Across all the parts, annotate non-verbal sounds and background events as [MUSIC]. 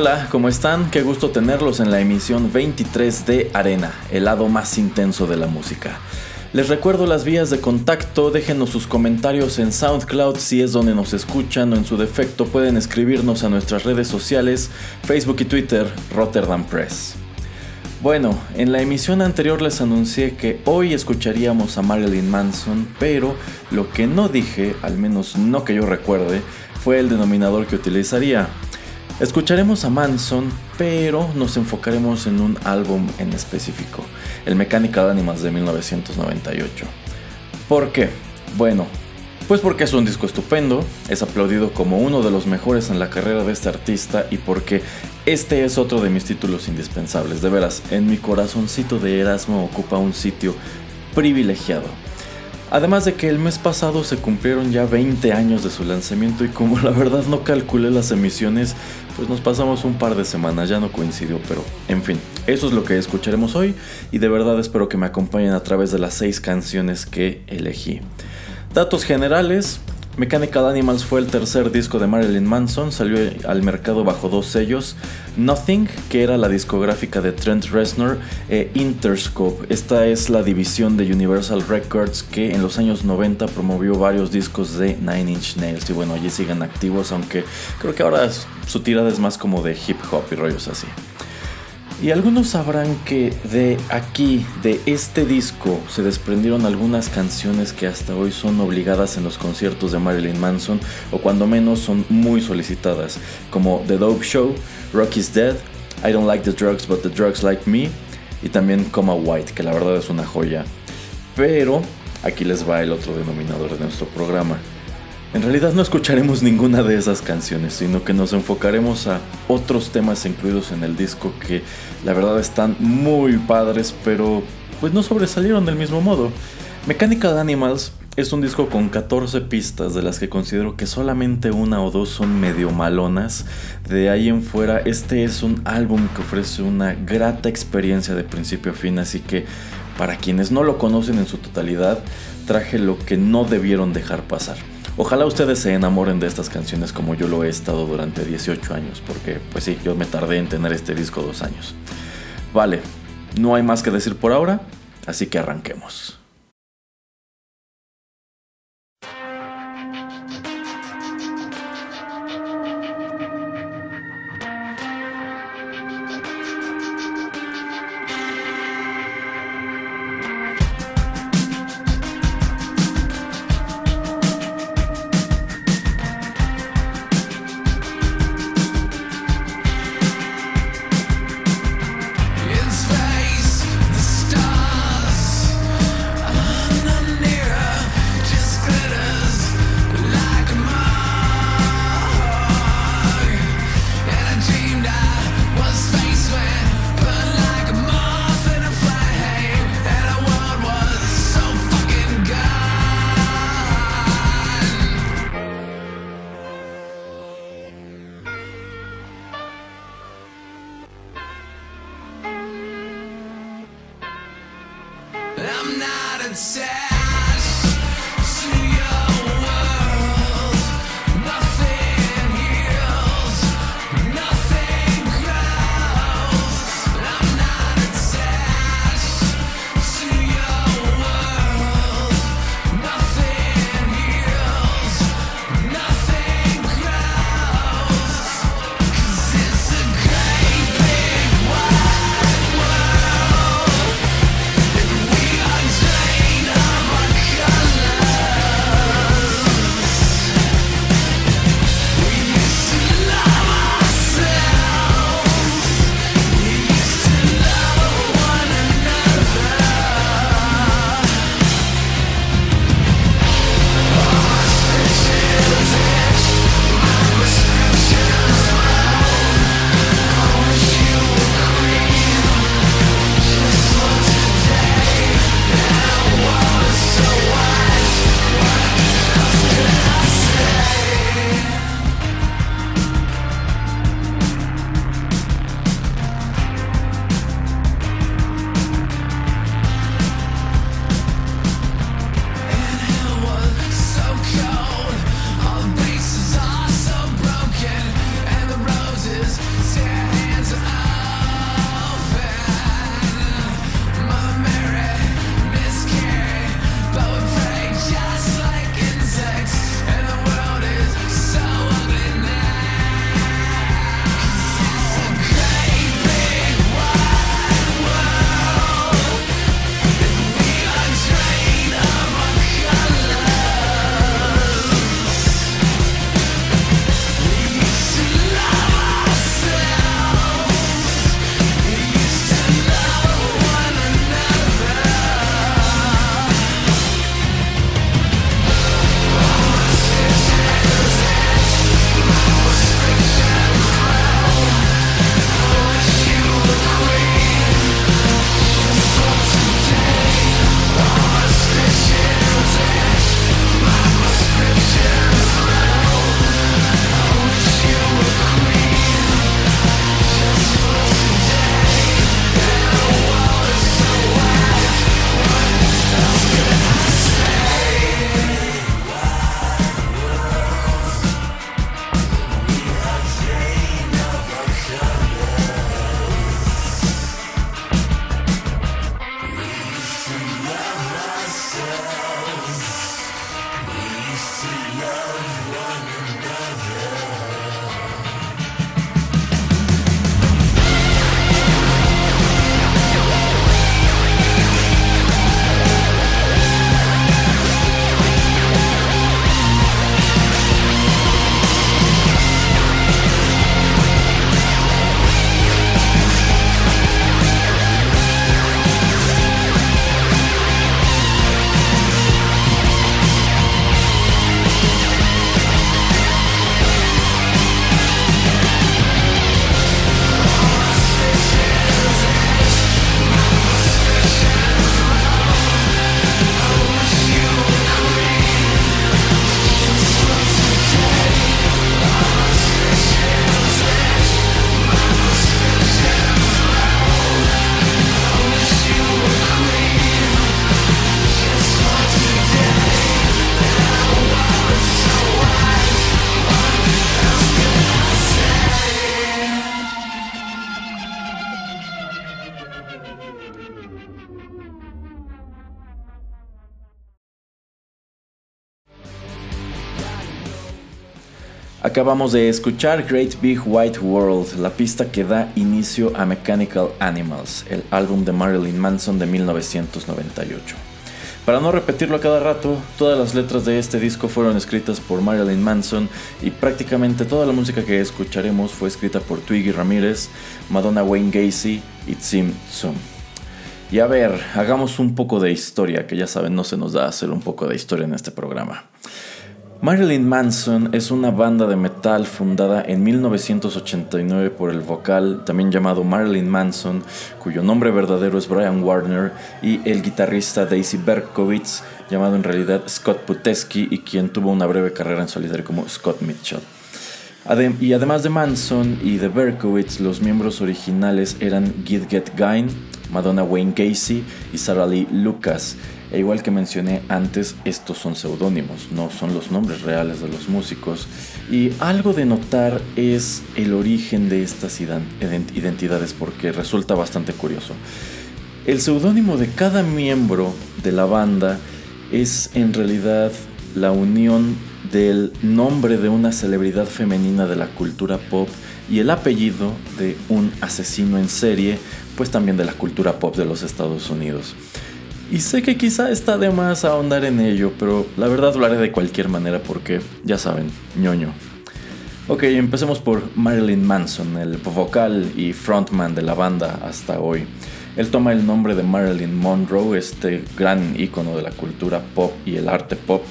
Hola, ¿cómo están? Qué gusto tenerlos en la emisión 23 de Arena, el lado más intenso de la música. Les recuerdo las vías de contacto, déjenos sus comentarios en SoundCloud si es donde nos escuchan o en su defecto pueden escribirnos a nuestras redes sociales, Facebook y Twitter, Rotterdam Press. Bueno, en la emisión anterior les anuncié que hoy escucharíamos a Marilyn Manson, pero lo que no dije, al menos no que yo recuerde, fue el denominador que utilizaría. Escucharemos a Manson, pero nos enfocaremos en un álbum en específico, el Mechanical Animals de 1998. ¿Por qué? Bueno, pues porque es un disco estupendo, es aplaudido como uno de los mejores en la carrera de este artista y porque este es otro de mis títulos indispensables. De veras, en mi corazoncito de Erasmo ocupa un sitio privilegiado. Además de que el mes pasado se cumplieron ya 20 años de su lanzamiento y como la verdad no calculé las emisiones, pues nos pasamos un par de semanas, ya no coincidió, pero en fin, eso es lo que escucharemos hoy y de verdad espero que me acompañen a través de las 6 canciones que elegí. Datos generales, Mechanical Animals fue el tercer disco de Marilyn Manson, salió al mercado bajo dos sellos, Nothing, que era la discográfica de Trent Reznor, e Interscope, esta es la división de Universal Records que en los años 90 promovió varios discos de Nine Inch Nails y bueno, allí siguen activos, aunque creo que ahora su tirada es más como de hip hop y rollos así. Y algunos sabrán que de aquí, de este disco, se desprendieron algunas canciones que hasta hoy son obligadas en los conciertos de Marilyn Manson, o cuando menos son muy solicitadas, como The Dope Show, Rocky's Dead, I Don't Like the Drugs But the Drugs Like Me, y también Coma White, que la verdad es una joya. Pero aquí les va el otro denominador de nuestro programa. En realidad no escucharemos ninguna de esas canciones, sino que nos enfocaremos a otros temas incluidos en el disco que la verdad están muy padres, pero pues no sobresalieron del mismo modo. Mechanical Animals es un disco con 14 pistas, de las que considero que solamente una o dos son medio malonas. De ahí en fuera, este es un álbum que ofrece una grata experiencia de principio a fin, así que para quienes no lo conocen en su totalidad, traje lo que no debieron dejar pasar. Ojalá ustedes se enamoren de estas canciones como yo lo he estado durante 18 años, porque pues sí, yo me tardé en tener este disco dos años. Vale, no hay más que decir por ahora, así que arranquemos. Acabamos de escuchar Great Big White World, la pista que da inicio a Mechanical Animals, el álbum de Marilyn Manson de 1998. Para no repetirlo a cada rato, todas las letras de este disco fueron escritas por Marilyn Manson y prácticamente toda la música que escucharemos fue escrita por Twiggy Ramírez, Madonna Wayne Gacy y Tim Tsum. Y a ver, hagamos un poco de historia, que ya saben, no se nos da hacer un poco de historia en este programa. Marilyn Manson es una banda de metal fundada en 1989 por el vocal, también llamado Marilyn Manson, cuyo nombre verdadero es Brian Warner, y el guitarrista Daisy Berkowitz, llamado en realidad Scott Putesky y quien tuvo una breve carrera en solitario como Scott Mitchell y además de Manson y de Berkowitz, los miembros originales eran Gidget Gain, Madonna Wayne Gacy y Sarah Lee Lucas. E igual que mencioné antes, estos son seudónimos, no son los nombres reales de los músicos. Y algo de notar es el origen de estas identidades porque resulta bastante curioso. El seudónimo de cada miembro de la banda es en realidad la unión del nombre de una celebridad femenina de la cultura pop y el apellido de un asesino en serie, pues también de la cultura pop de los Estados Unidos. Y sé que quizá está de más ahondar en ello, pero la verdad lo haré de cualquier manera porque, ya saben, ñoño. Ok, empecemos por Marilyn Manson, el vocal y frontman de la banda hasta hoy. Él toma el nombre de Marilyn Monroe, este gran ícono de la cultura pop y el arte pop,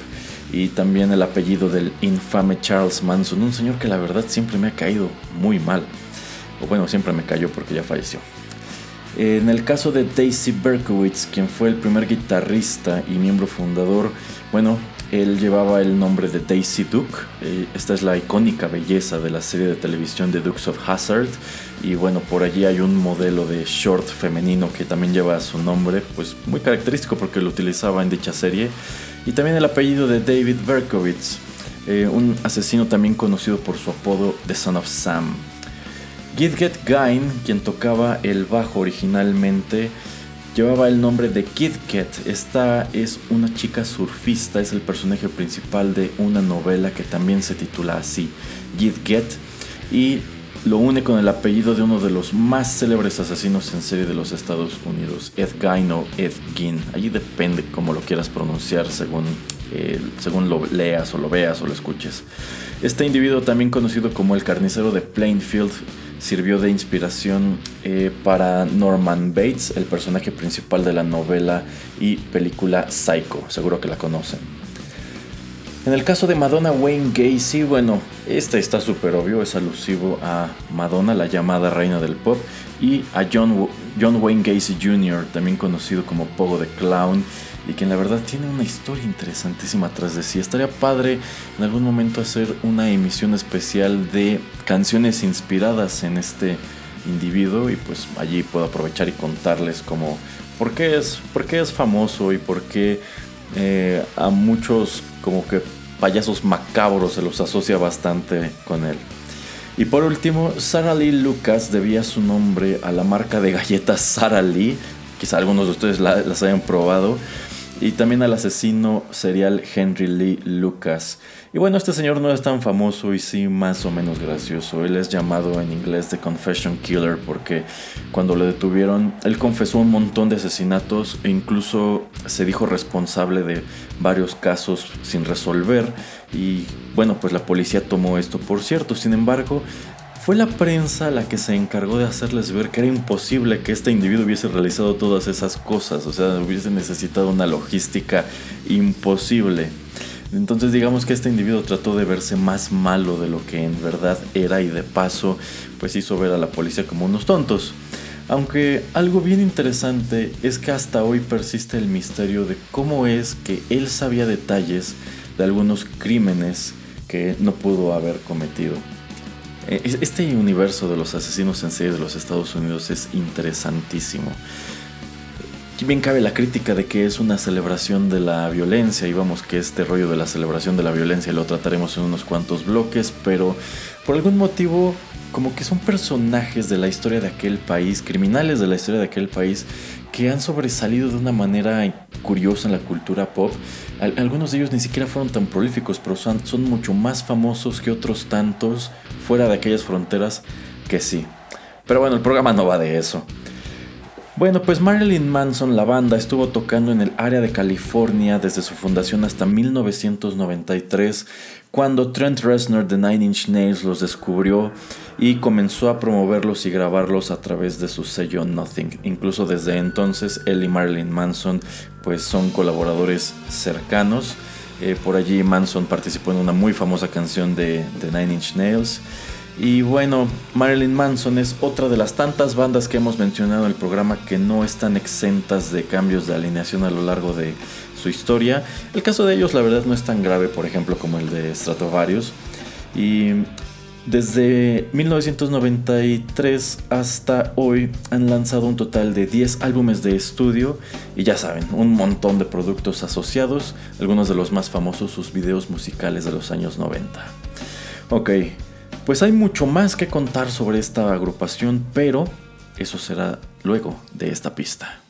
y también el apellido del infame Charles Manson, un señor que la verdad siempre me ha caído muy mal. O bueno, siempre me cayó porque ya falleció. En el caso de Daisy Berkowitz, quien fue el primer guitarrista y miembro fundador, bueno, él llevaba el nombre de Daisy Duke. Eh, esta es la icónica belleza de la serie de televisión de Dukes of Hazard. Y bueno, por allí hay un modelo de short femenino que también lleva su nombre, pues muy característico porque lo utilizaba en dicha serie y también el apellido de David Berkowitz, eh, un asesino también conocido por su apodo The Son of Sam. Gidget Gain, quien tocaba el bajo originalmente, llevaba el nombre de Kidget. Esta es una chica surfista, es el personaje principal de una novela que también se titula así, Gidget, y lo une con el apellido de uno de los más célebres asesinos en serie de los Estados Unidos, Ed Gein o Ed Gein. Allí depende cómo lo quieras pronunciar según, eh, según lo leas o lo veas o lo escuches. Este individuo, también conocido como el carnicero de Plainfield, sirvió de inspiración eh, para Norman Bates, el personaje principal de la novela y película Psycho. Seguro que la conocen. En el caso de Madonna Wayne Gacy, bueno, este está súper obvio, es alusivo a Madonna, la llamada reina del pop, y a John, John Wayne Gacy Jr., también conocido como Pogo the Clown, y quien la verdad tiene una historia interesantísima atrás de sí. Estaría padre en algún momento hacer una emisión especial de canciones inspiradas en este individuo y pues allí puedo aprovechar y contarles como por qué es, por qué es famoso y por qué eh, a muchos como que payasos macabros se los asocia bastante con él. Y por último, Sara Lee Lucas debía su nombre a la marca de galletas Sara Lee, quizá algunos de ustedes las hayan probado, y también al asesino serial Henry Lee Lucas. Y bueno, este señor no es tan famoso y sí más o menos gracioso. Él es llamado en inglés The Confession Killer porque cuando lo detuvieron, él confesó un montón de asesinatos e incluso se dijo responsable de varios casos sin resolver. Y bueno, pues la policía tomó esto por cierto. Sin embargo, fue la prensa la que se encargó de hacerles ver que era imposible que este individuo hubiese realizado todas esas cosas, o sea, hubiese necesitado una logística imposible. Entonces digamos que este individuo trató de verse más malo de lo que en verdad era y de paso pues hizo ver a la policía como unos tontos. Aunque algo bien interesante es que hasta hoy persiste el misterio de cómo es que él sabía detalles de algunos crímenes que no pudo haber cometido. Eh, este universo de los asesinos en serie de los Estados Unidos es interesantísimo. Bien cabe la crítica de que es una celebración de la violencia y vamos que este rollo de la celebración de la violencia lo trataremos en unos cuantos bloques, pero por algún motivo como que son personajes de la historia de aquel país, criminales de la historia de aquel país, que han sobresalido de una manera curiosa en la cultura pop. algunos de ellos ni siquiera fueron tan prolíficos, pero son, son mucho más famosos que otros tantos fuera de aquellas fronteras que sí. Pero bueno, el programa no va de eso. Bueno, pues Marilyn Manson, la banda, estuvo tocando en el área de California desde su fundación hasta 1993, cuando Trent Reznor de Nine Inch Nails los descubrió y comenzó a promoverlos y grabarlos a través de su sello Nothing. Incluso desde entonces, él y Marilyn Manson pues son colaboradores cercanos. Eh, por allí Manson participó en una muy famosa canción de, de Nine Inch Nails. Y bueno, Marilyn Manson es otra de las tantas bandas que hemos mencionado en el programa que no están exentas de cambios de alineación a lo largo de su historia. El caso de ellos la verdad no es tan grave, por ejemplo, como el de Stratovarius. Y desde 1993 hasta hoy han lanzado un total de 10 álbumes de estudio y ya saben, un montón de productos asociados, algunos de los más famosos sus videos musicales de los años 90. Ok, pues hay mucho más que contar sobre esta agrupación, pero eso será luego de esta pista.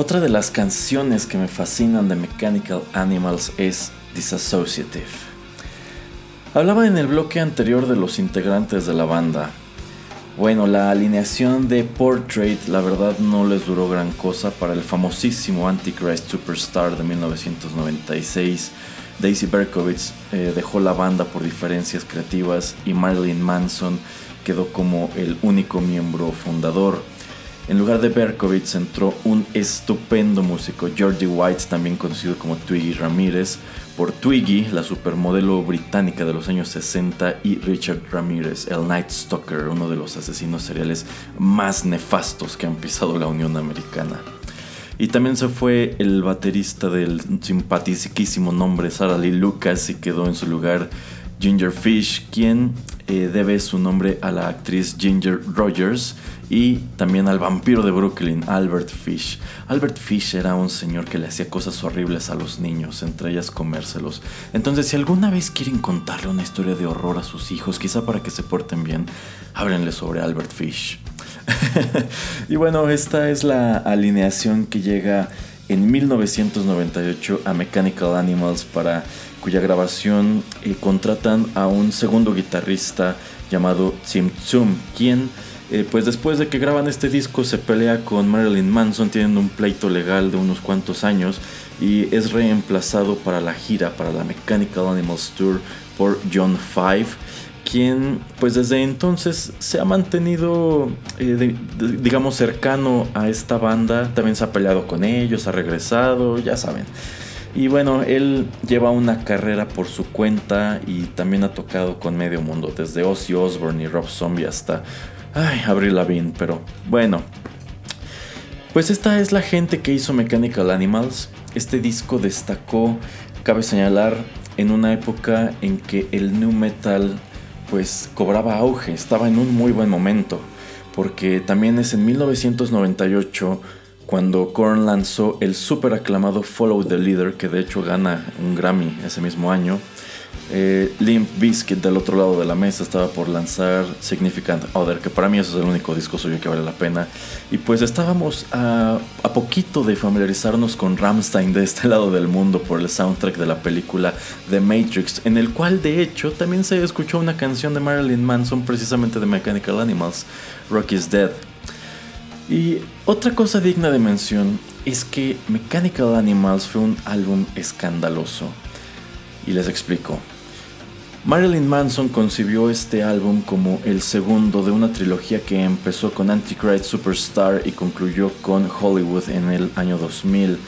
Otra de las canciones que me fascinan de Mechanical Animals es Disassociative. Hablaba en el bloque anterior de los integrantes de la banda. Bueno, la alineación de Portrait la verdad no les duró gran cosa para el famosísimo Antichrist Superstar de 1996. Daisy Berkowitz eh, dejó la banda por diferencias creativas y Marilyn Manson quedó como el único miembro fundador. En lugar de Berkowitz entró un estupendo músico, Georgie White, también conocido como Twiggy Ramírez, por Twiggy, la supermodelo británica de los años 60, y Richard Ramírez, el Night Stalker, uno de los asesinos seriales más nefastos que han pisado la Unión Americana. Y también se fue el baterista del simpaticísimo nombre Sarah Lee Lucas y quedó en su lugar Ginger Fish, quien eh, debe su nombre a la actriz Ginger Rogers y también al vampiro de Brooklyn, Albert Fish. Albert Fish era un señor que le hacía cosas horribles a los niños, entre ellas comérselos. Entonces, si alguna vez quieren contarle una historia de horror a sus hijos, quizá para que se porten bien, háblenle sobre Albert Fish. [LAUGHS] y bueno, esta es la alineación que llega en 1998 a Mechanical Animals para cuya grabación eh, contratan a un segundo guitarrista llamado Tim Tsum, quien eh, pues después de que graban este disco se pelea con Marilyn Manson, tienen un pleito legal de unos cuantos años y es reemplazado para la gira, para la Mechanical Animals Tour por John Five, quien pues desde entonces se ha mantenido eh, digamos cercano a esta banda, también se ha peleado con ellos, ha regresado, ya saben. Y bueno, él lleva una carrera por su cuenta y también ha tocado con medio mundo, desde Ozzy Osbourne y Rob Zombie hasta Ay, Avril Lavigne, pero bueno. Pues esta es la gente que hizo Mechanical Animals. Este disco destacó, cabe señalar, en una época en que el new metal pues cobraba auge, estaba en un muy buen momento, porque también es en 1998 cuando Korn lanzó el super aclamado Follow the Leader, que de hecho gana un Grammy ese mismo año. Eh, Limp Bizkit del otro lado de la mesa estaba por lanzar Significant Other, que para mí eso es el único disco suyo que vale la pena. Y pues estábamos a, a poquito de familiarizarnos con Ramstein de este [LAUGHS] lado del mundo por el soundtrack de la película The Matrix, en el cual de hecho también se escuchó una canción de Marilyn Manson precisamente de Mechanical Animals, Rock is Dead. Y otra cosa digna de mención es que Mechanical Animals fue un álbum escandaloso. Y les explico. Marilyn Manson concibió este álbum como el segundo de una trilogía que empezó con Antichrist Superstar y concluyó con Hollywood en el año 2000.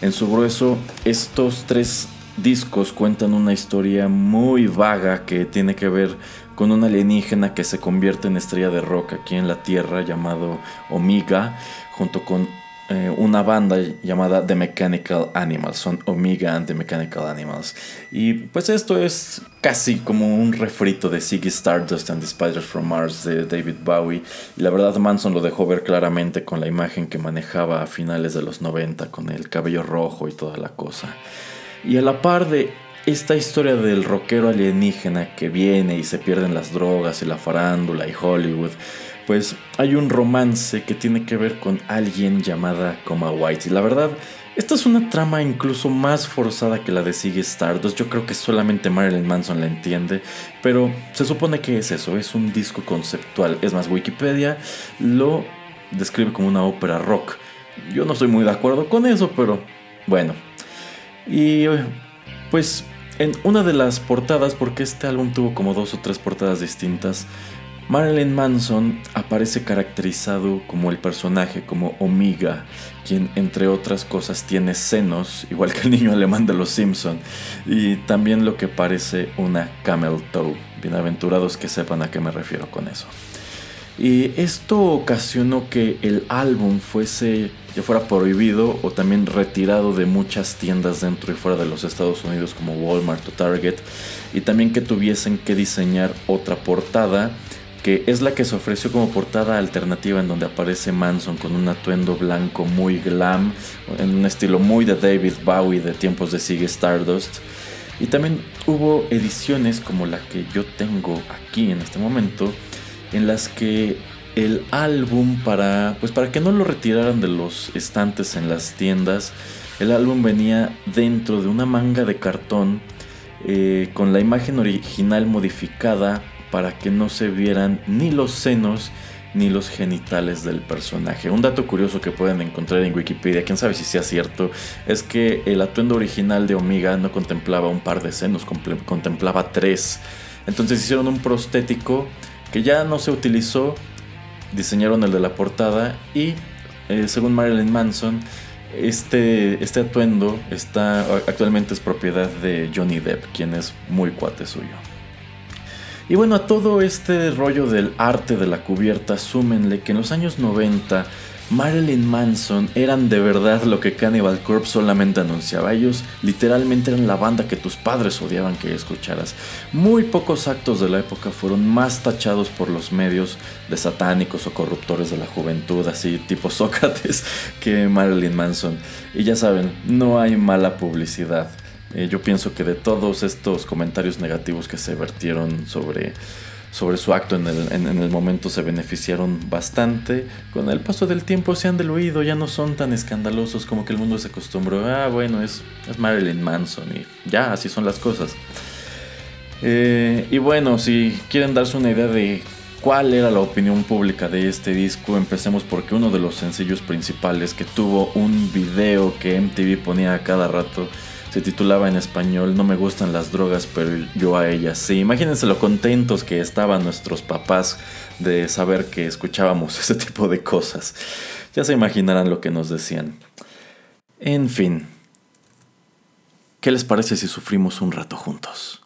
En su grueso, estos tres discos cuentan una historia muy vaga que tiene que ver con un alienígena que se convierte en estrella de rock aquí en la Tierra llamado Omega, junto con eh, una banda llamada The Mechanical Animals, son Omega and The Mechanical Animals. Y pues esto es casi como un refrito de Ziggy Stardust and the Spiders from Mars de David Bowie. Y la verdad Manson lo dejó ver claramente con la imagen que manejaba a finales de los 90, con el cabello rojo y toda la cosa. Y a la par de esta historia del rockero alienígena que viene y se pierden las drogas y la farándula y Hollywood, pues hay un romance que tiene que ver con alguien llamada Coma White. Y la verdad, esta es una trama incluso más forzada que la de Ziggy Stardust. Yo creo que solamente Marilyn Manson la entiende, pero se supone que es eso, es un disco conceptual. Es más, Wikipedia lo describe como una ópera rock. Yo no estoy muy de acuerdo con eso, pero bueno. Y pues en una de las portadas, porque este álbum tuvo como dos o tres portadas distintas, Marilyn Manson aparece caracterizado como el personaje, como Omega, quien entre otras cosas tiene senos, igual que el niño alemán de los Simpson, y también lo que parece una camel toe. Bienaventurados que sepan a qué me refiero con eso. Y esto ocasionó que el álbum fuese ya fuera prohibido o también retirado de muchas tiendas dentro y fuera de los Estados Unidos como Walmart o Target y también que tuviesen que diseñar otra portada que es la que se ofreció como portada alternativa en donde aparece Manson con un atuendo blanco muy glam, en un estilo muy de David Bowie de tiempos de Sigue Stardust. Y también hubo ediciones como la que yo tengo aquí en este momento, en las que el álbum para, pues para que no lo retiraran de los estantes en las tiendas. El álbum venía dentro de una manga de cartón eh, con la imagen original modificada para que no se vieran ni los senos ni los genitales del personaje. Un dato curioso que pueden encontrar en Wikipedia, quién sabe si sea cierto, es que el atuendo original de Omega no contemplaba un par de senos, contemplaba tres. Entonces hicieron un prostético que ya no se utilizó, diseñaron el de la portada y, eh, según Marilyn Manson, este, este atuendo está, actualmente es propiedad de Johnny Depp, quien es muy cuate suyo. Y bueno, a todo este rollo del arte de la cubierta, súmenle que en los años 90 Marilyn Manson eran de verdad lo que Cannibal Corpse solamente anunciaba. Ellos literalmente eran la banda que tus padres odiaban que escucharas. Muy pocos actos de la época fueron más tachados por los medios de satánicos o corruptores de la juventud, así tipo Sócrates, [LAUGHS] que Marilyn Manson. Y ya saben, no hay mala publicidad. Eh, yo pienso que de todos estos comentarios negativos que se vertieron sobre, sobre su acto en el, en, el, momento se beneficiaron bastante. Con el paso del tiempo se han diluido, ya no son tan escandalosos como que el mundo se acostumbró. Ah, bueno, es, es Marilyn Manson y ya, así son las cosas. Eh, y bueno, si quieren darse una idea de cuál era la opinión pública de este disco, empecemos porque uno de los sencillos principales que tuvo un video que MTV ponía a cada rato se titulaba en español No me gustan las drogas, pero yo a ellas sí. Imagínense lo contentos que estaban nuestros papás de saber que escuchábamos [LAUGHS] ese tipo de cosas. Ya se imaginarán lo que nos decían. En fin, ¿qué les parece si sufrimos un rato juntos?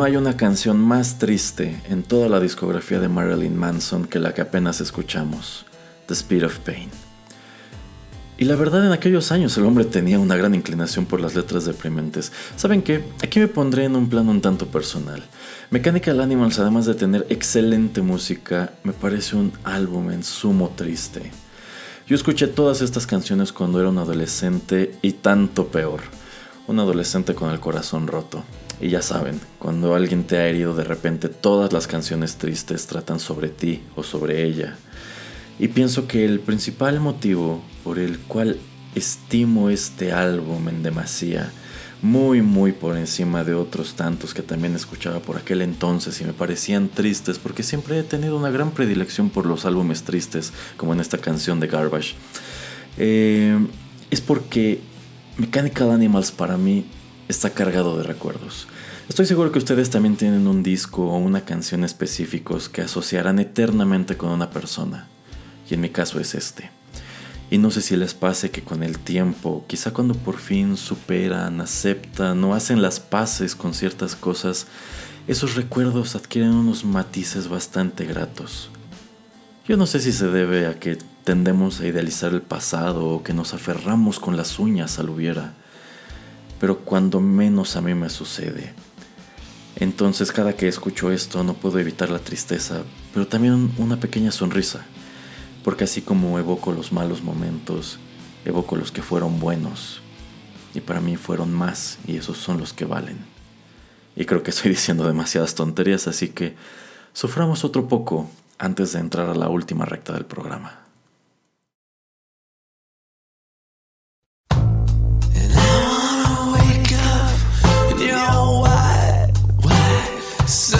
No hay una canción más triste en toda la discografía de Marilyn Manson que la que apenas escuchamos, The Speed of Pain. Y la verdad en aquellos años el hombre tenía una gran inclinación por las letras deprimentes. ¿Saben qué? Aquí me pondré en un plano un tanto personal. Mechanical Animals, además de tener excelente música, me parece un álbum en sumo triste. Yo escuché todas estas canciones cuando era un adolescente y tanto peor. Un adolescente con el corazón roto. Y ya saben, cuando alguien te ha herido de repente todas las canciones tristes tratan sobre ti o sobre ella. Y pienso que el principal motivo por el cual estimo este álbum en demasía, muy muy por encima de otros tantos que también escuchaba por aquel entonces y me parecían tristes porque siempre he tenido una gran predilección por los álbumes tristes, como en esta canción de Garbage, eh, es porque Mechanical Animals para mí está cargado de recuerdos. Estoy seguro que ustedes también tienen un disco o una canción específicos que asociarán eternamente con una persona. Y en mi caso es este. Y no sé si les pase que con el tiempo, quizá cuando por fin superan, aceptan o hacen las paces con ciertas cosas, esos recuerdos adquieren unos matices bastante gratos. Yo no sé si se debe a que tendemos a idealizar el pasado o que nos aferramos con las uñas al hubiera pero cuando menos a mí me sucede. Entonces cada que escucho esto no puedo evitar la tristeza, pero también una pequeña sonrisa, porque así como evoco los malos momentos, evoco los que fueron buenos, y para mí fueron más, y esos son los que valen. Y creo que estoy [LAUGHS] diciendo demasiadas tonterías, así que suframos otro poco antes de entrar a la última recta del programa. now. Why? Why? So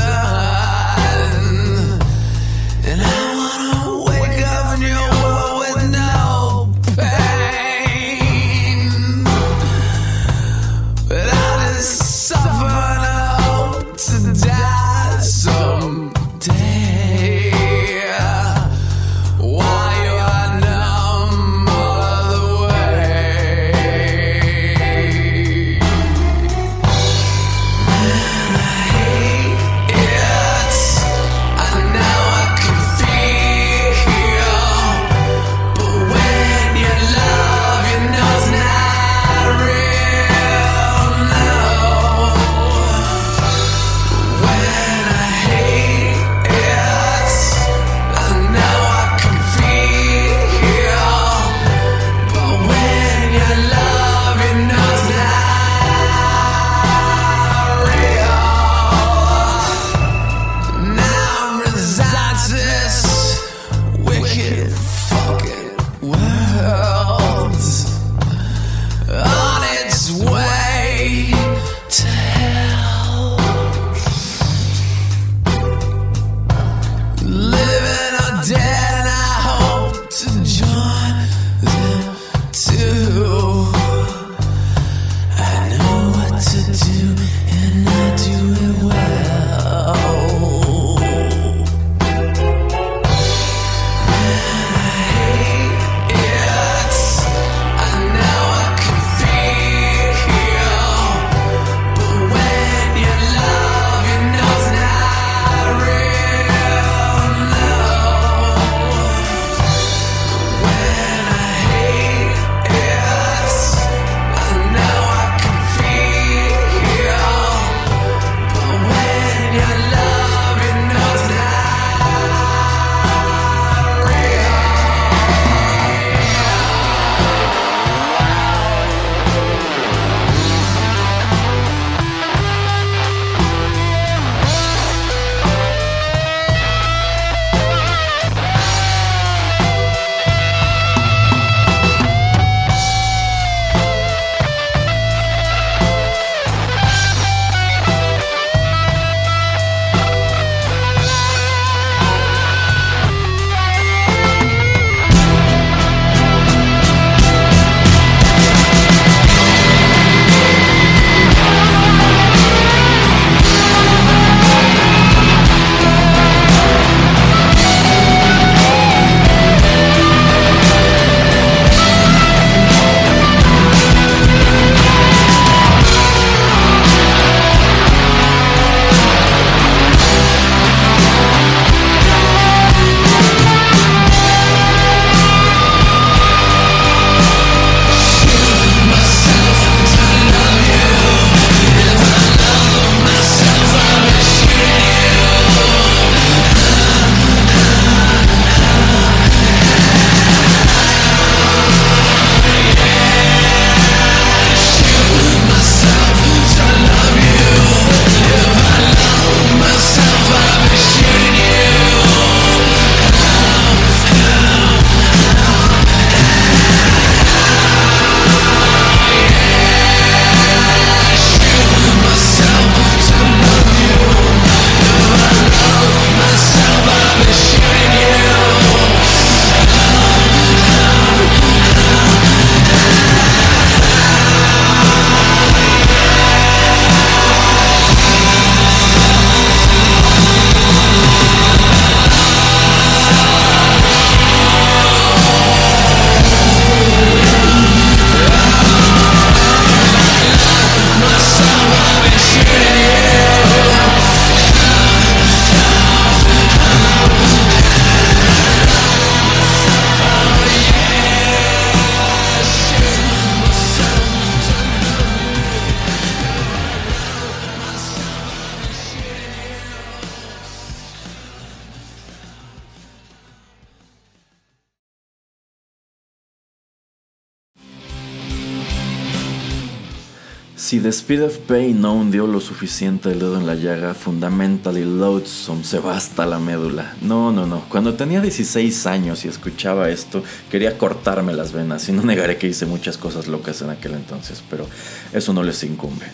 Speed of Pain no hundió lo suficiente el dedo en la llaga, Fundamentally Loathsome se va hasta la médula. No, no, no. Cuando tenía 16 años y escuchaba esto, quería cortarme las venas. Y no negaré que hice muchas cosas locas en aquel entonces, pero eso no les incumbe.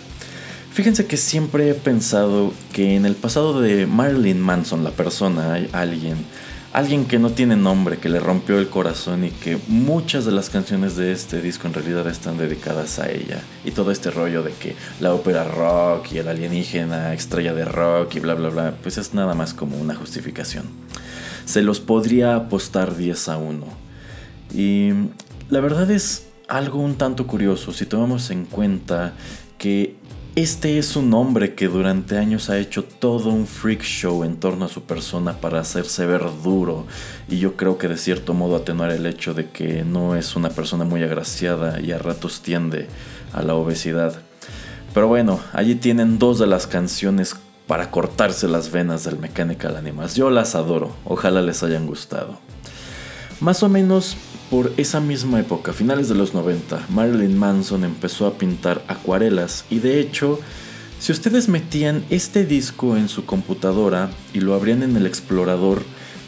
Fíjense que siempre he pensado que en el pasado de Marilyn Manson, la persona, hay alguien alguien que no tiene nombre, que le rompió el corazón y que muchas de las canciones de este disco en realidad están dedicadas a ella. Y todo este rollo de que la ópera rock y el alienígena estrella de rock y bla bla bla, pues es nada más como una justificación. Se los podría apostar 10 a 1. Y la verdad es algo un tanto curioso si tomamos en cuenta que este es un hombre que durante años ha hecho todo un freak show en torno a su persona para hacerse ver duro y yo creo que de cierto modo atenuar el hecho de que no es una persona muy agraciada y a ratos tiende a la obesidad. Pero bueno, allí tienen dos de las canciones para cortarse las venas del Mechanical Animals. Yo las adoro, ojalá les hayan gustado. Más o menos por esa misma época, finales de los 90, Marilyn Manson empezó a pintar acuarelas y de hecho, si ustedes metían este disco en su computadora y lo abrían en el explorador,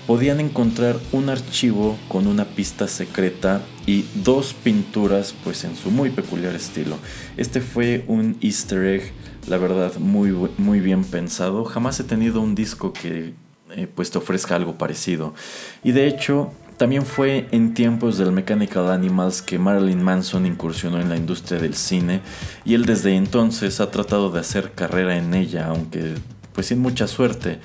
podían encontrar un archivo con una pista secreta y dos pinturas pues en su muy peculiar estilo. Este fue un easter egg, la verdad, muy, muy bien pensado. Jamás he tenido un disco que eh, pues te ofrezca algo parecido. Y de hecho, también fue en tiempos del Mechanical Animals que Marilyn Manson incursionó en la industria del cine y él desde entonces ha tratado de hacer carrera en ella, aunque pues sin mucha suerte.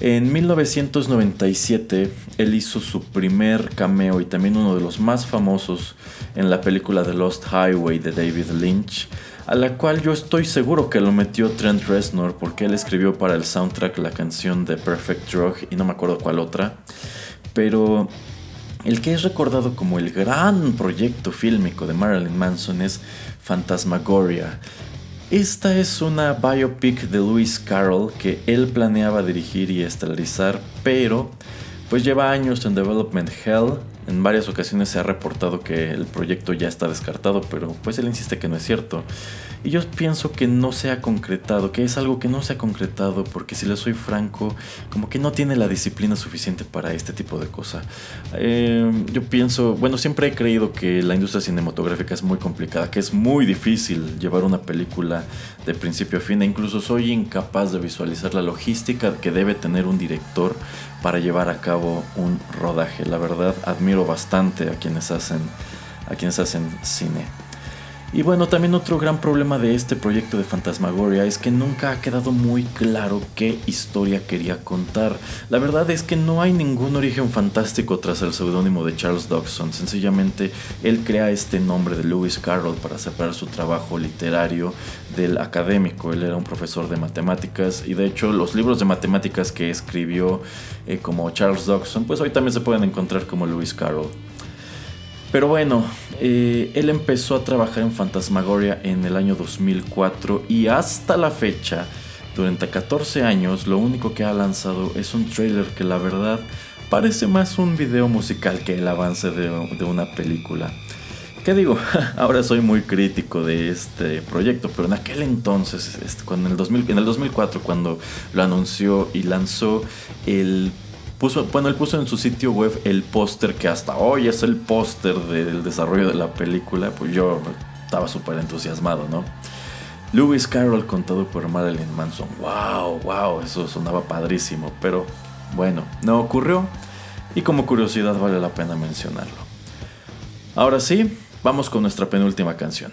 En 1997 él hizo su primer cameo y también uno de los más famosos en la película The Lost Highway de David Lynch, a la cual yo estoy seguro que lo metió Trent Reznor porque él escribió para el soundtrack la canción de Perfect Drug y no me acuerdo cuál otra. Pero el que es recordado como el gran proyecto fílmico de Marilyn Manson es Phantasmagoria. Esta es una biopic de Lewis Carroll que él planeaba dirigir y estelarizar, pero pues lleva años en development hell. En varias ocasiones se ha reportado que el proyecto ya está descartado, pero pues él insiste que no es cierto. Y yo pienso que no se ha concretado, que es algo que no se ha concretado porque si le soy franco, como que no tiene la disciplina suficiente para este tipo de cosa. Eh, yo pienso, bueno, siempre he creído que la industria cinematográfica es muy complicada, que es muy difícil llevar una película de principio a fin e incluso soy incapaz de visualizar la logística que debe tener un director para llevar a cabo un rodaje. La verdad, admiro bastante a quienes hacen, a quienes hacen cine. Y bueno, también otro gran problema de este proyecto de Fantasmagoria es que nunca ha quedado muy claro qué historia quería contar. La verdad es que no hay ningún origen fantástico tras el seudónimo de Charles Dodgson. Sencillamente él crea este nombre de Lewis Carroll para separar su trabajo literario del académico. Él era un profesor de matemáticas y de hecho los libros de matemáticas que escribió eh, como Charles Dodgson, pues hoy también se pueden encontrar como Lewis Carroll. Pero bueno, eh, él empezó a trabajar en Fantasmagoria en el año 2004 y hasta la fecha, durante 14 años, lo único que ha lanzado es un trailer que la verdad parece más un video musical que el avance de, una película. ¿Qué digo? [LAUGHS] Ahora soy muy crítico de este proyecto, pero en aquel entonces, este, cuando en, el 2000, en el 2004, cuando lo anunció y lanzó el bueno, él puso en su sitio web el póster que hasta hoy es el póster del desarrollo de la película, pues yo estaba súper entusiasmado, ¿no? Lewis Carroll contado por Marilyn Manson. ¡Wow! ¡Wow! Eso sonaba padrísimo, pero bueno, no ocurrió y como curiosidad vale la pena mencionarlo. Ahora sí, vamos con nuestra penúltima canción.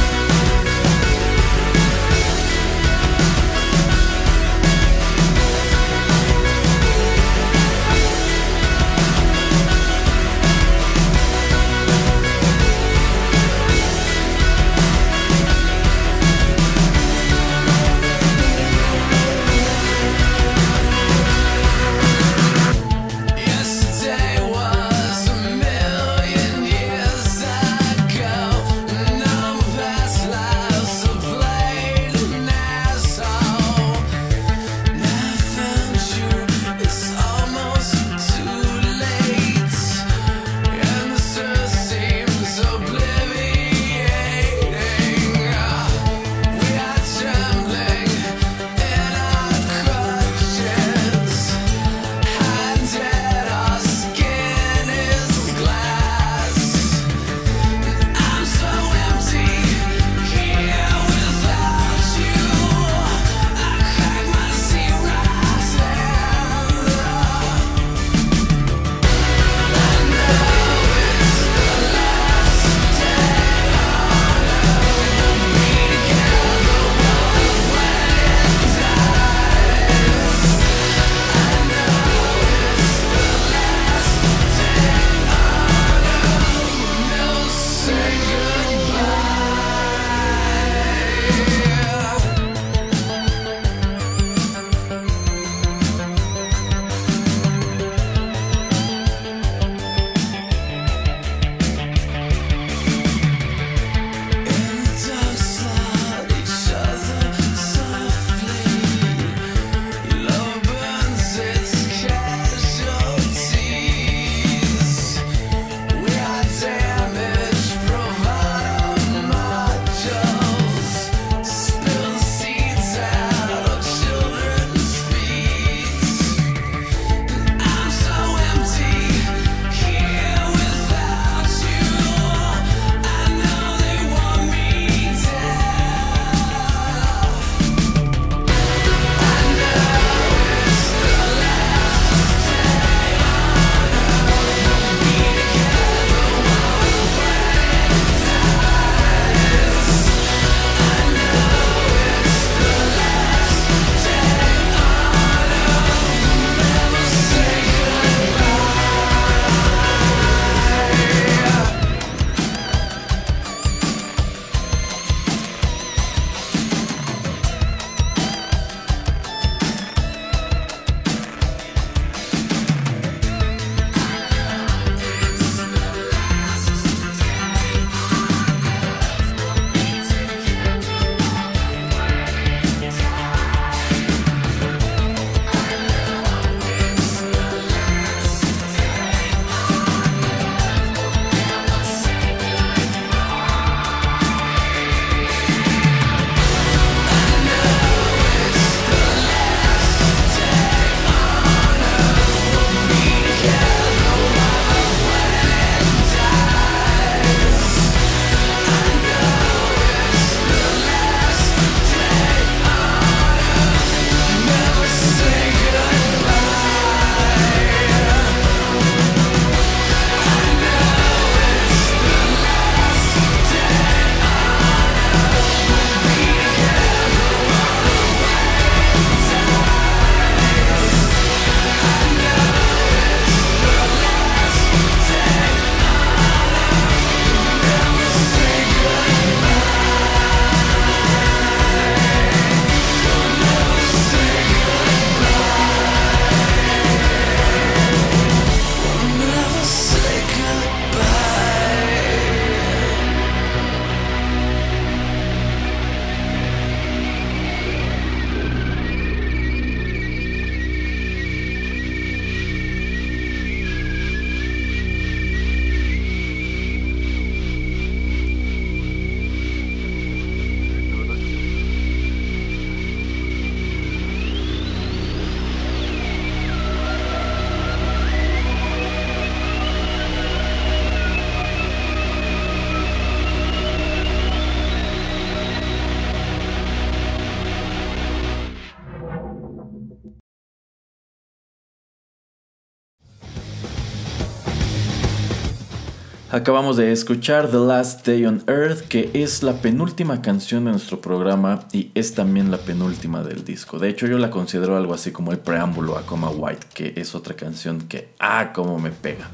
Acabamos de escuchar The Last Day on Earth, que es la penúltima canción de nuestro programa y es también la penúltima del disco. De hecho, yo la considero algo así como el preámbulo a Coma White, que es otra canción que, ah, cómo me pega.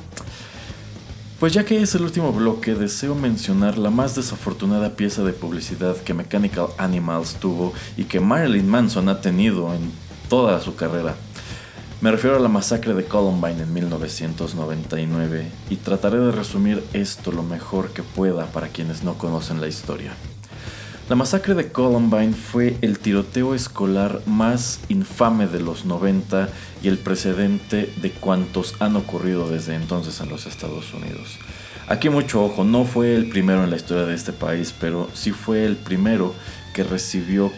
Pues ya que es el último bloque, deseo mencionar la más desafortunada pieza de publicidad que Mechanical Animals tuvo y que Marilyn Manson ha tenido en toda su carrera. Me refiero a la masacre de Columbine en 1999 y trataré de resumir esto lo mejor que pueda para quienes no conocen la historia. La masacre de Columbine fue el tiroteo escolar más infame de los 90 y el precedente de cuantos han ocurrido desde entonces en los Estados Unidos. Aquí mucho ojo, no fue el primero en la historia de este país, pero sí fue el primero que recibió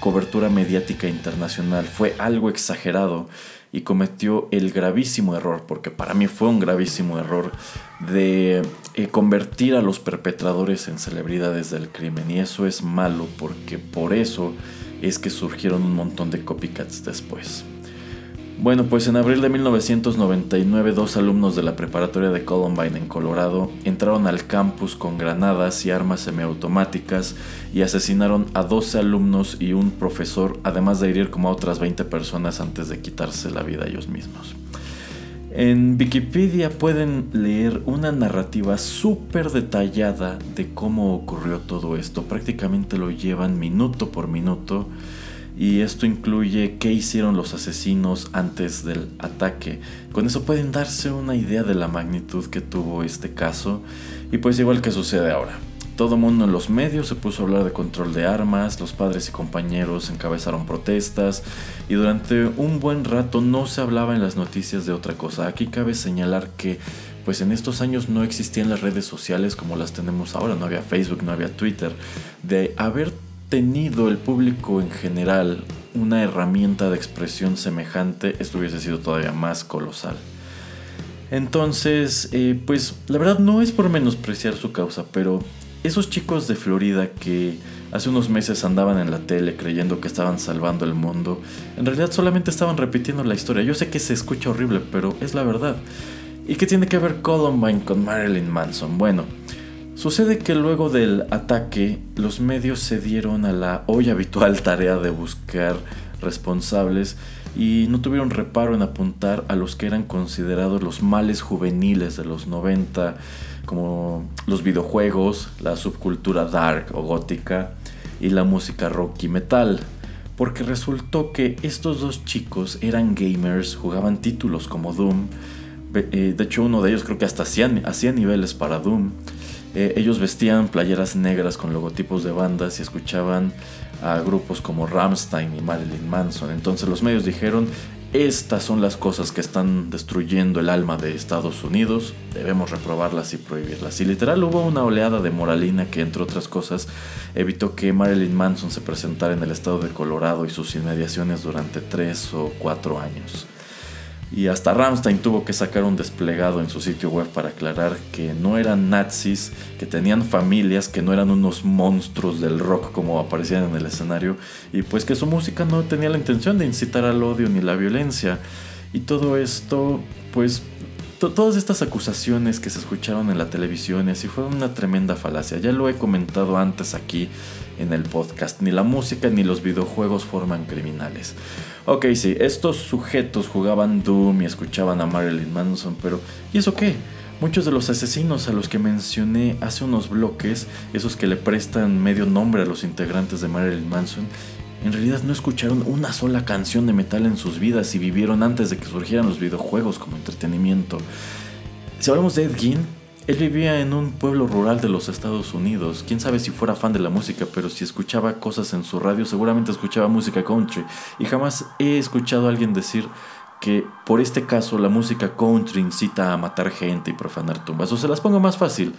cobertura mediática internacional. Fue algo exagerado y cometió el gravísimo error, porque para mí fue un gravísimo error, de eh, convertir a los perpetradores en celebridades del crimen. Y eso es malo porque por eso es que surgieron un montón de copycats después. Bueno, pues en abril de 1999 dos alumnos de la preparatoria de Columbine en Colorado entraron al campus con granadas y armas semiautomáticas y asesinaron a 12 alumnos y un profesor, además de herir como a otras 20 personas antes de quitarse la vida ellos mismos. En Wikipedia pueden leer una narrativa súper detallada de cómo ocurrió todo esto. Prácticamente lo llevan minuto por minuto y esto incluye qué hicieron los asesinos antes del ataque. Con eso pueden darse una idea de la magnitud que tuvo este caso y pues igual que sucede ahora. Todo mundo en los medios se puso a hablar de control de armas, los padres y compañeros encabezaron protestas y durante un buen rato no se hablaba en las noticias de otra cosa. Aquí cabe señalar que pues en estos años no existían las redes sociales como las tenemos ahora, no había Facebook, no había Twitter. De haber tenido el público en general una herramienta de expresión semejante, esto hubiese sido todavía más colosal. Entonces, eh, pues la verdad no es por menospreciar su causa, pero esos chicos de Florida que hace unos meses andaban en la tele creyendo que estaban salvando el mundo, en realidad solamente estaban repitiendo la historia. Yo sé que se escucha horrible, pero es la verdad. ¿Y qué tiene que ver Columbine con Marilyn Manson? Bueno, Sucede que luego del ataque los medios se dieron a la hoy habitual tarea de buscar responsables y no tuvieron reparo en apuntar a los que eran considerados los males juveniles de los 90, como los videojuegos, la subcultura dark o gótica y la música rock y metal. Porque resultó que estos dos chicos eran gamers, jugaban títulos como Doom, eh, de hecho uno de ellos creo que hasta hacía niveles para Doom. Eh, ellos vestían playeras negras con logotipos de bandas y escuchaban a grupos como Rammstein y Marilyn Manson. Entonces los medios dijeron, estas son las cosas que están destruyendo el alma de Estados Unidos, debemos reprobarlas y prohibirlas. Y literal hubo una oleada de moralina que, entre otras cosas, evitó que Marilyn Manson se presentara en el estado de Colorado y sus inmediaciones durante tres o cuatro años. Y hasta Rammstein tuvo que sacar un desplegado en su sitio web para aclarar que no eran nazis, que tenían familias, que no eran unos monstruos del rock como aparecían en el escenario, y pues que su música no tenía la intención de incitar al odio ni la violencia. Y todo esto, pues todas estas acusaciones que se escucharon en la televisión y así fueron una tremenda falacia. Ya lo he comentado antes aquí en el podcast. Ni la música ni los videojuegos forman criminales. Ok, sí, estos sujetos jugaban Doom y escuchaban a Marilyn Manson, pero ¿y eso qué? Muchos de los asesinos a los que mencioné hace unos bloques, esos que le prestan medio nombre a los integrantes de Marilyn Manson, en realidad no escucharon una sola canción de metal en sus vidas y vivieron antes de que surgieran los videojuegos como entretenimiento. Si hablamos de Ed Gein, él vivía en un pueblo rural de los Estados Unidos. Quién sabe si fuera fan de la música, pero si escuchaba cosas en su radio, seguramente escuchaba música country. Y jamás he escuchado a alguien decir que por este caso la música country incita a matar gente y profanar tumbas. O se las pongo más fácil.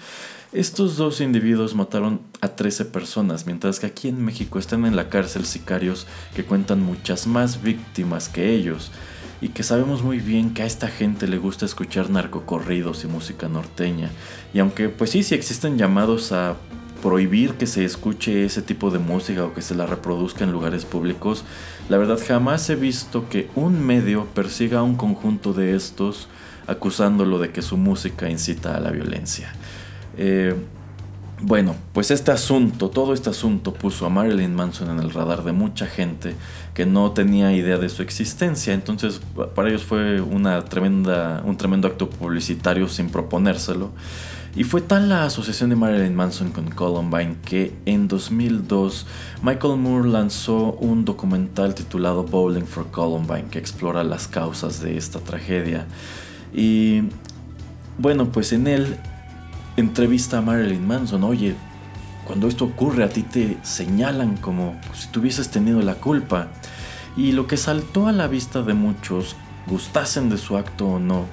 Estos dos individuos mataron a 13 personas, mientras que aquí en México están en la cárcel sicarios que cuentan muchas más víctimas que ellos y que sabemos muy bien que a esta gente le gusta escuchar narcocorridos y música norteña. Y aunque pues sí, sí existen llamados a prohibir que se escuche ese tipo de música o que se la reproduzca en lugares públicos, la verdad jamás he visto que un medio persiga a un conjunto de estos acusándolo de que su música incita a la violencia. Eh, bueno, pues este asunto, todo este asunto puso a Marilyn Manson en el radar de mucha gente que no tenía idea de su existencia. Entonces, para ellos fue una tremenda, un tremendo acto publicitario sin proponérselo. Y fue tal la asociación de Marilyn Manson con Columbine que en 2002 Michael Moore lanzó un documental titulado Bowling for Columbine que explora las causas de esta tragedia. Y bueno, pues en él entrevista a Marilyn Manson, oye, cuando esto ocurre a ti te señalan como si tuvieses tenido la culpa. Y lo que saltó a la vista de muchos, gustasen de su acto o no,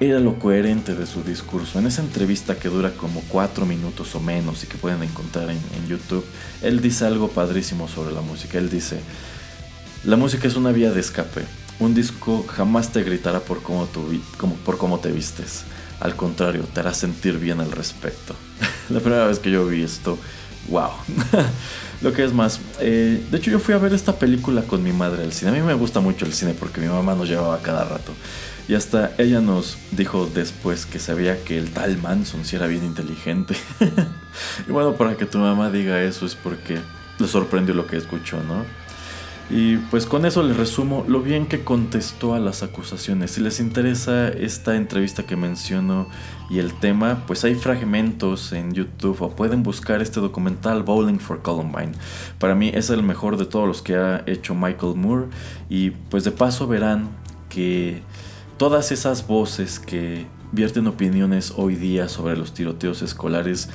era lo coherente de su discurso. En esa entrevista que dura como cuatro minutos o menos y que pueden encontrar en, YouTube, él dice algo padrísimo sobre la música. Él dice, la música es una vía de escape. Un disco jamás te gritará por cómo, por cómo te vistes. Al contrario, te hará sentir bien al respecto. [LAUGHS] la primera vez que yo vi esto, wow. [LAUGHS] Lo que es más, eh, de hecho yo fui a ver esta película con mi madre al cine. A mí me gusta mucho el cine porque mi mamá nos llevaba cada rato. Y hasta ella nos dijo después que sabía que el tal Manson sí era bien inteligente. [LAUGHS] y bueno, para que tu mamá diga eso es porque le sorprendió lo que escuchó, ¿no? Y pues con eso les resumo lo bien que contestó a las acusaciones. Si les interesa esta entrevista que menciono y el tema, pues hay fragmentos en YouTube o pueden buscar este documental Bowling for Columbine. Para mí es el mejor de todos los que ha hecho Michael Moore y pues de paso verán que todas esas voces que vierten opiniones hoy día sobre los tiroteos escolares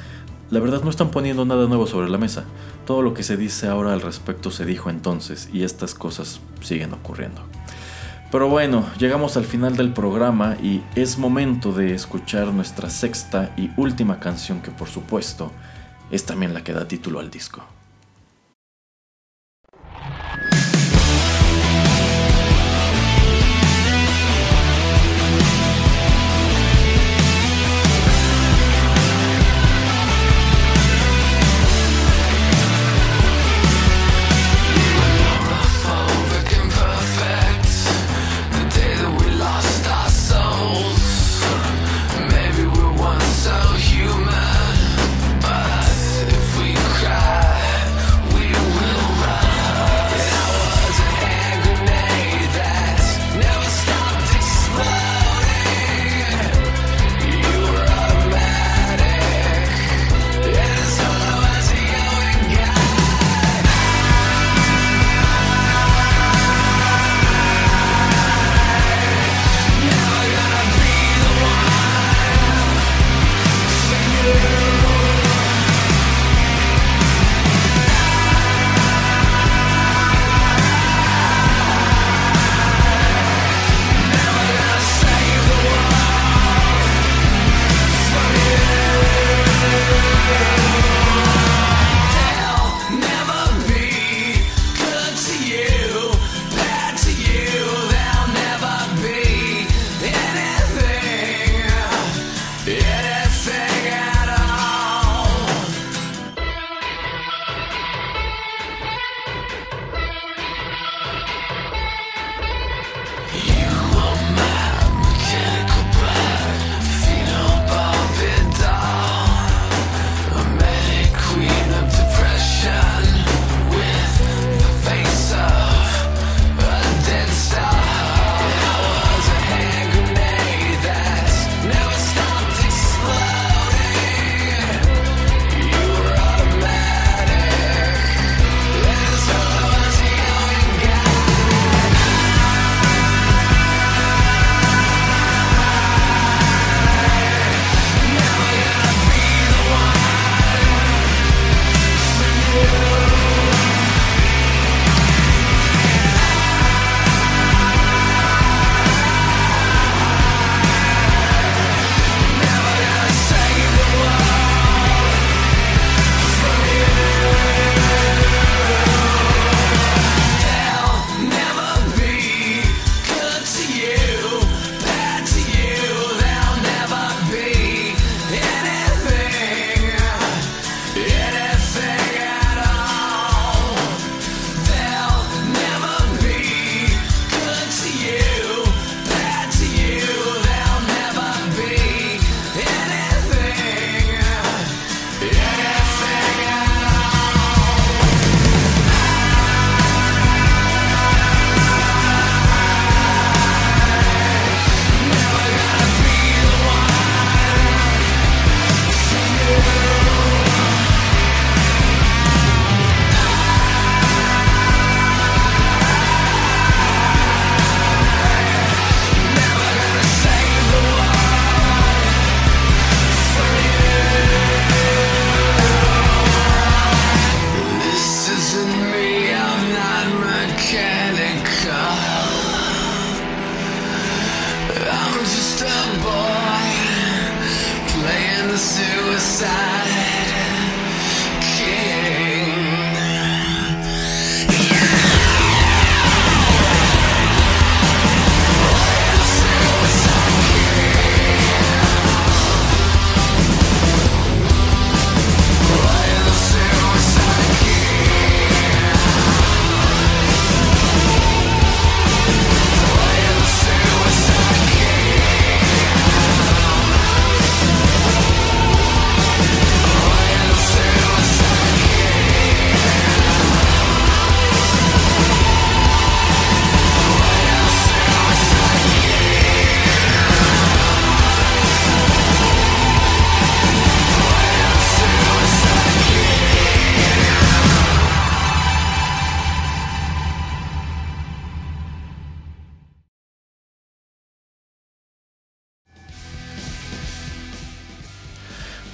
la verdad no están poniendo nada nuevo sobre la mesa. Todo lo que se dice ahora al respecto se dijo entonces y estas cosas siguen ocurriendo. Pero bueno, llegamos al final del programa y es momento de escuchar nuestra sexta y última canción que por supuesto es también la que da título al disco.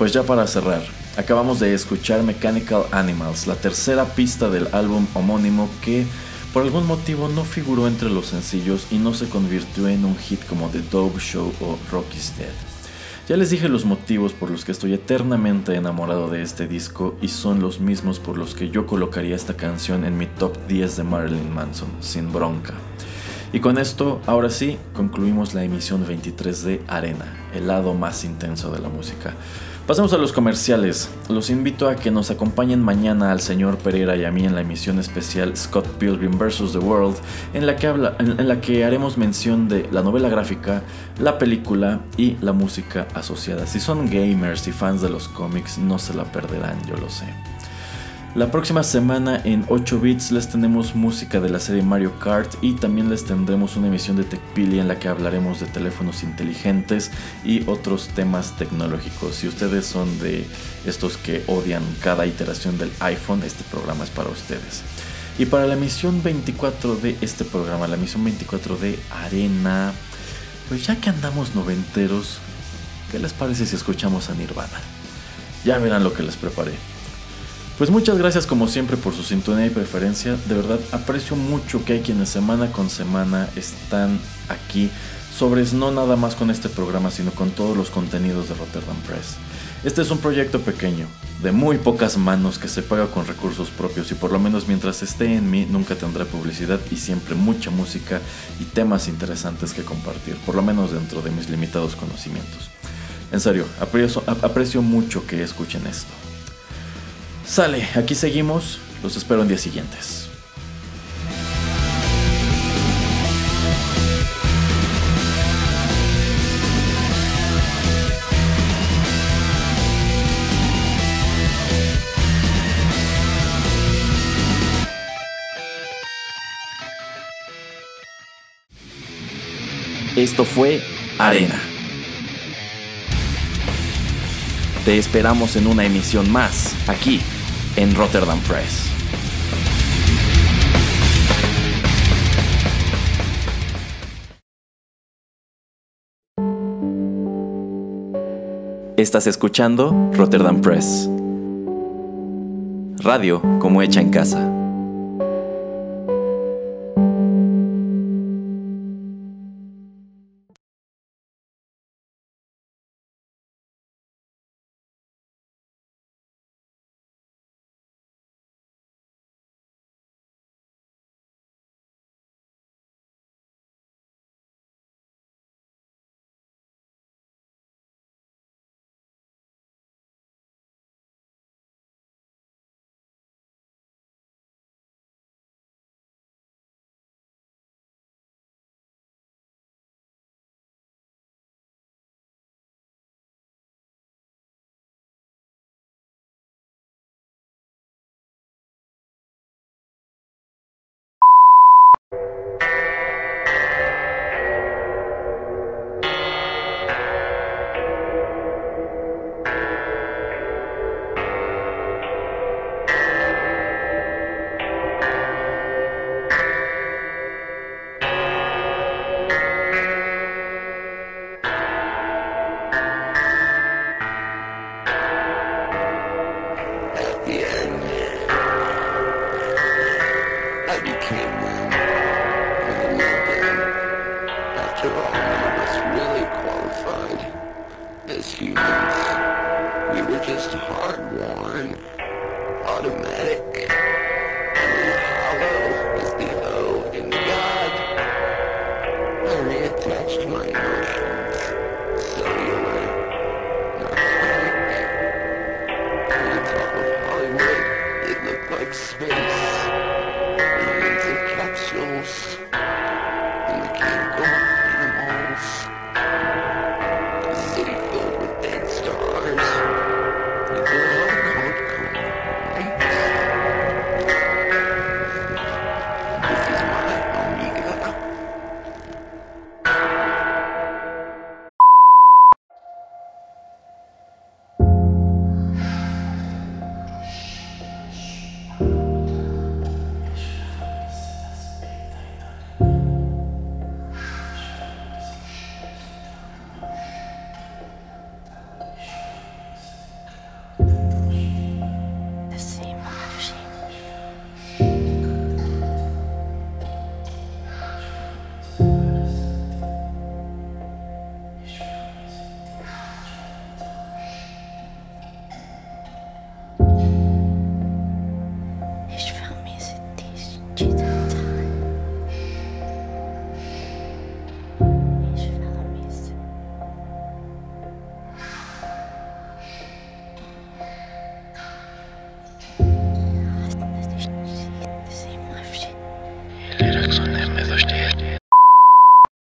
Pues ya para cerrar, acabamos de escuchar Mechanical Animals, la tercera pista del álbum homónimo que por algún motivo no figuró entre los sencillos y no se convirtió en un hit como The Dope Show o Rocky's Dead. Ya les dije los motivos por los que estoy eternamente enamorado de este disco y son los mismos por los que yo colocaría esta canción en mi top 10 de Marilyn Manson, sin bronca. Y con esto, ahora sí, concluimos la emisión 23 de Arena, el lado más intenso de la música. Pasemos a los comerciales. Los invito a que nos acompañen mañana al señor Pereira y a mí en la emisión especial Scott Pilgrim vs. The World, en la, que habla, en la que haremos mención de la novela gráfica, la película y la música asociada. Si son gamers y fans de los cómics, no se la perderán, yo lo sé. La próxima semana en 8 bits les tenemos música de la serie Mario Kart y también les tendremos una emisión de TechPili en la que hablaremos de teléfonos inteligentes y otros temas tecnológicos. Si ustedes son de estos que odian cada iteración del iPhone, este programa es para ustedes. Y para la emisión 24 de este programa, la emisión 24 de Arena, pues ya que andamos noventeros, ¿qué les parece si escuchamos a Nirvana? Ya verán lo que les preparé. Pues muchas gracias como siempre por su sintonía y preferencia. De verdad aprecio mucho que hay quienes semana con semana están aquí sobre no nada más con este programa, sino con todos los contenidos de Rotterdam Press. Este es un proyecto pequeño, de muy pocas manos que se paga con recursos propios y por lo menos mientras esté en mí nunca tendré publicidad y siempre mucha música y temas interesantes que compartir, por lo menos dentro de mis limitados conocimientos. En serio, aprecio, aprecio mucho que escuchen esto. Sale, aquí seguimos. Los espero en días siguientes. Esto fue Arena. Te esperamos en una emisión más, aquí en Rotterdam Press. Estás escuchando Rotterdam Press. Radio como hecha en casa.